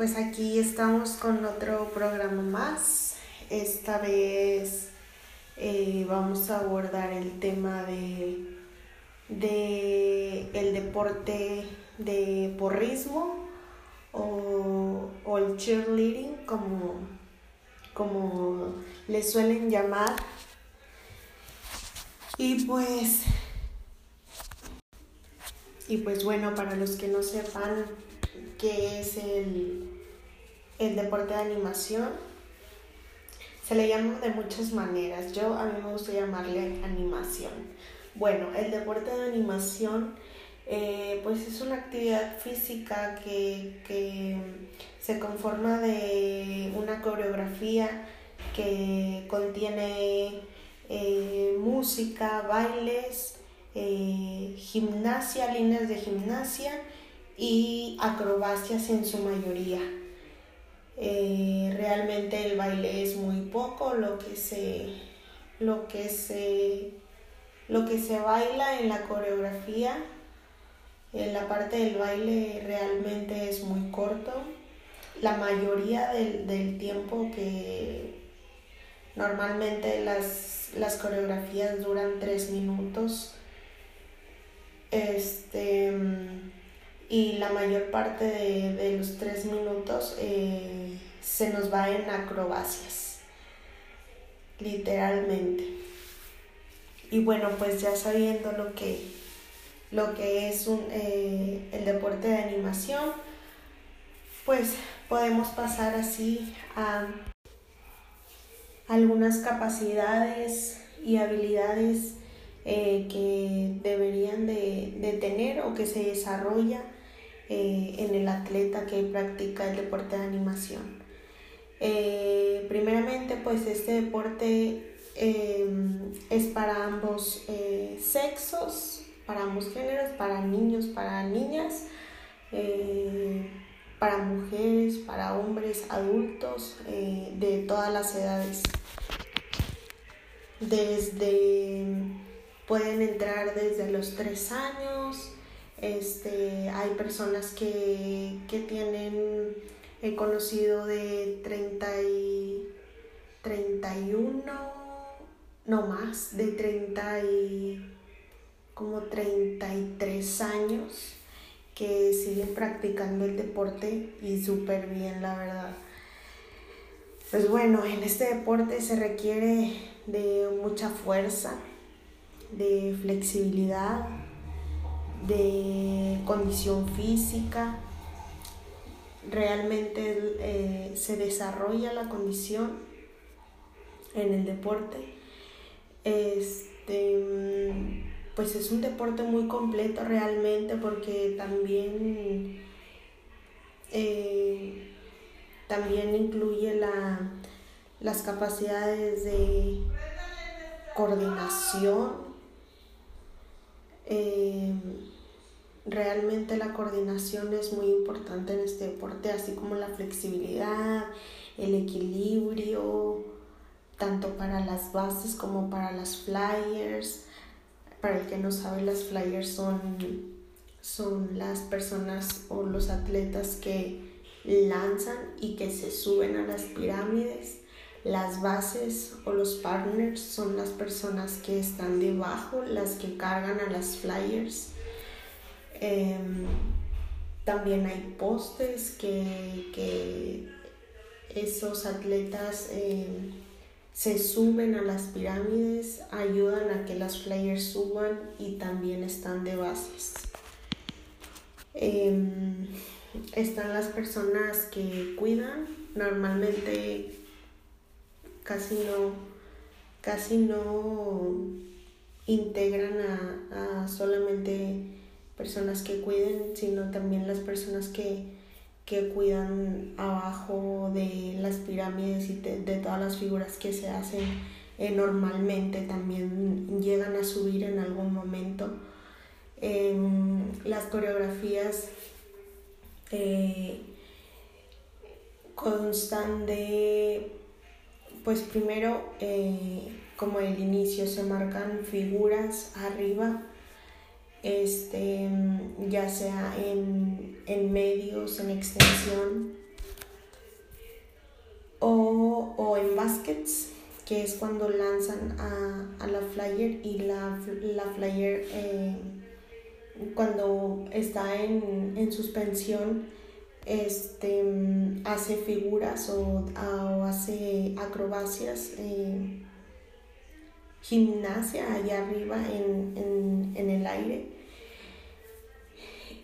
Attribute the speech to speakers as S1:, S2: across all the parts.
S1: Pues aquí estamos con otro programa más. Esta vez eh, vamos a abordar el tema de, de el deporte de porrismo o, o el cheerleading como, como le suelen llamar. Y pues y pues bueno, para los que no sepan qué es el, el deporte de animación, se le llama de muchas maneras. Yo a mí me gusta llamarle animación. Bueno, el deporte de animación eh, pues es una actividad física que, que, se conforma de una coreografía que contiene eh, música, bailes, eh, gimnasia, líneas de gimnasia y acrobacias en su mayoría. Eh, realmente el baile es muy poco lo que se lo que se lo que se baila en la coreografía en la parte del baile realmente es muy corto la mayoría del, del tiempo que normalmente las, las coreografías duran tres minutos este, y la mayor parte de, los tres minutos eh, se nos va en acrobacias, literalmente. Y bueno, pues ya sabiendo lo que, lo que es un, eh, el deporte de animación, pues podemos pasar así a algunas capacidades y habilidades eh, que deberían de, tener o que se desarrolla eh, en el atleta que practica el deporte de animación. Eh, primeramente, pues este deporte es para ambos sexos, para ambos géneros, para niños, para niñas, para mujeres, para hombres, adultos, de todas las edades. Desde pueden entrar desde los tres años. Este, hay personas que, tienen, he conocido de 30 y 31, no más, de 30 y como 33 años que siguen practicando el deporte y súper bien, la verdad. Pues bueno, en este deporte se requiere de mucha fuerza, de flexibilidad, de condición física. Realmente eh, se desarrolla la condición en el deporte. Este, pues es un deporte muy completo realmente porque también, eh, también incluye la, las capacidades de coordinación, eh, realmente la coordinación es muy importante en este deporte, así como la flexibilidad, el equilibrio, tanto para las bases como para las flyers. Para el que no sabe, las flyers son, son las personas o los atletas que lanzan y que se suben a las pirámides las bases o los partners son las personas que están debajo, las que cargan a las flyers. Em, también hay postes que, esos atletas em, se suben a las pirámides, ayudan a que las flyers suban y también están de bases. Em, están las personas que cuidan, normalmente casi no, casi no integran a, solamente personas que cuiden, sino también las personas que, cuidan abajo de las pirámides y de, todas las figuras que se hacen eh, normalmente también llegan a subir en algún momento. las coreografías eh, constan de pues primero, eh, como el inicio, se marcan figuras arriba, este, ya sea en, medios, en extensión, o, en baskets, que es cuando lanzan a, la flyer y la, la flyer eh, cuando está en, suspensión este, hace figuras o, hace acrobacias, eh, gimnasia allá arriba en, en el aire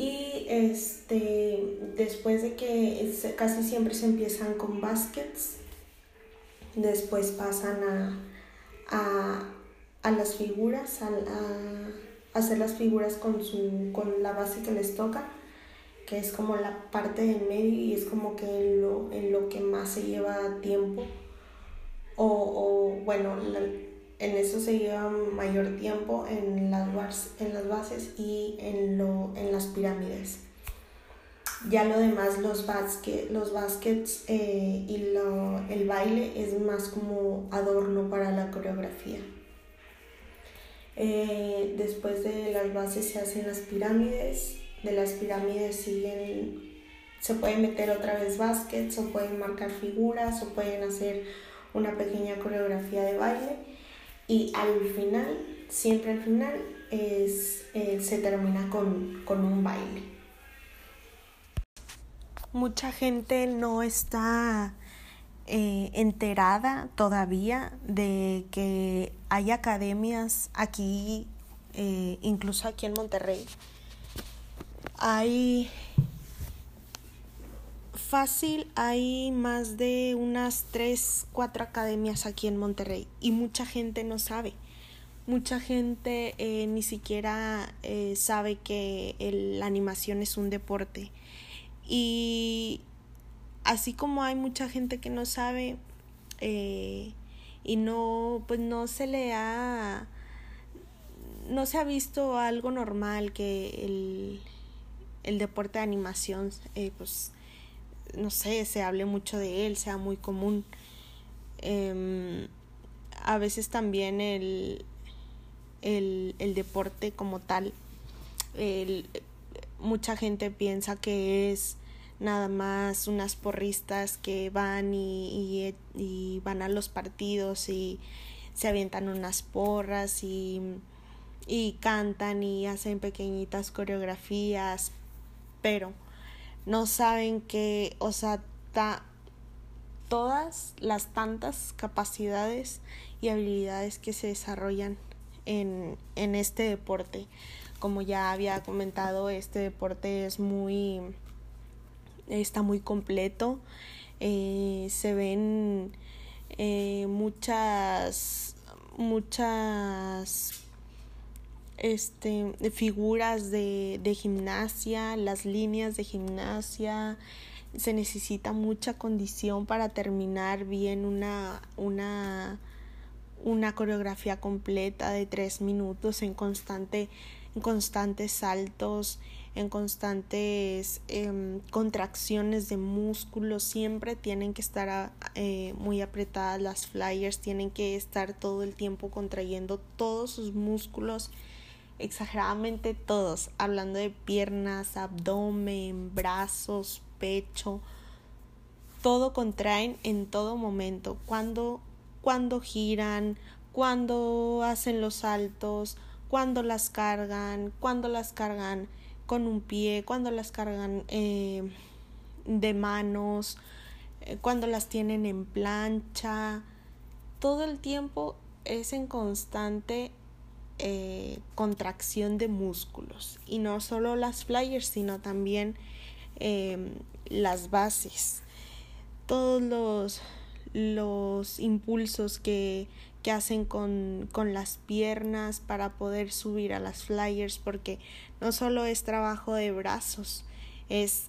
S1: y este, después de que casi siempre se empiezan con baskets, después pasan a, las figuras, a, hacer las figuras con, su, con la base que les toca, que es como la parte del medio y es como que en lo, en lo que más se lleva tiempo. O, o bueno, en eso se lleva mayor tiempo en las, en las bases y en, lo, en las pirámides. Ya lo demás, los, los baskets eh, y lo, el baile es más como adorno para la coreografía. Eh, después de las bases se hacen las pirámides, de las pirámides siguen, se pueden meter otra vez baskets o pueden marcar figuras o pueden hacer una pequeña coreografía de baile y al final, siempre al final, es, eh, se termina con, un baile. Mucha gente no está eh, enterada todavía de que hay academias aquí, eh, incluso aquí en Monterrey. Hay Fácil, hay más de unas 3, 4 academias aquí en Monterrey y mucha gente no sabe. Mucha gente eh, ni siquiera eh, sabe que la animación es un deporte. Y así como hay mucha gente que no sabe eh, y no, pues no se le ha, no se ha visto algo normal que el, el deporte de animación, pues no sé, se hable mucho de él, sea muy común. Em, a veces también el, el, el deporte como tal, el, mucha gente piensa que es nada más unas porristas que van y, y, van a los partidos y se avientan unas porras y, y cantan y hacen pequeñitas coreografías, pero no saben que, o sea, todas las tantas capacidades y habilidades que se desarrollan en, en este deporte. Como ya había comentado, este deporte es muy, está muy completo. Eh, se ven eh, muchas, muchas este, figuras de, de gimnasia, las líneas de gimnasia, se necesita mucha condición para terminar bien una, una, una coreografía completa de tres minutos en constante en constantes saltos en constantes em, contracciones de músculos siempre tienen que estar eh, muy apretadas las flyers tienen que estar todo el tiempo contrayendo todos sus músculos exageradamente todos, hablando de piernas, abdomen, brazos, pecho, todo contraen en todo momento, cuando, cuando giran, cuando hacen los saltos, cuando las cargan, cuando las cargan con un pie, cuando las cargan eh, de manos, eh, cuando las tienen en plancha, todo el tiempo es en constante eh, contracción de músculos. Y no solo las flyers sino también em, las bases. Todos los, los impulsos que, que hacen con, con, las piernas para poder subir a las flyers porque no solo es trabajo de brazos es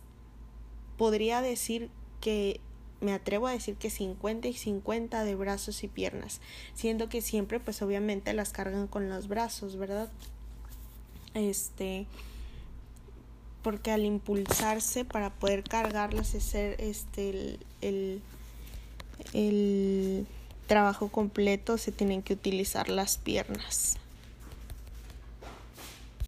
S1: podría decir que me atrevo a decir que 50 y 50 de brazos y piernas, siendo que siempre pues obviamente las cargan con los brazos, ¿verdad? Este porque al impulsarse para poder cargarlas es este el, el, el trabajo completo se tienen que utilizar las piernas.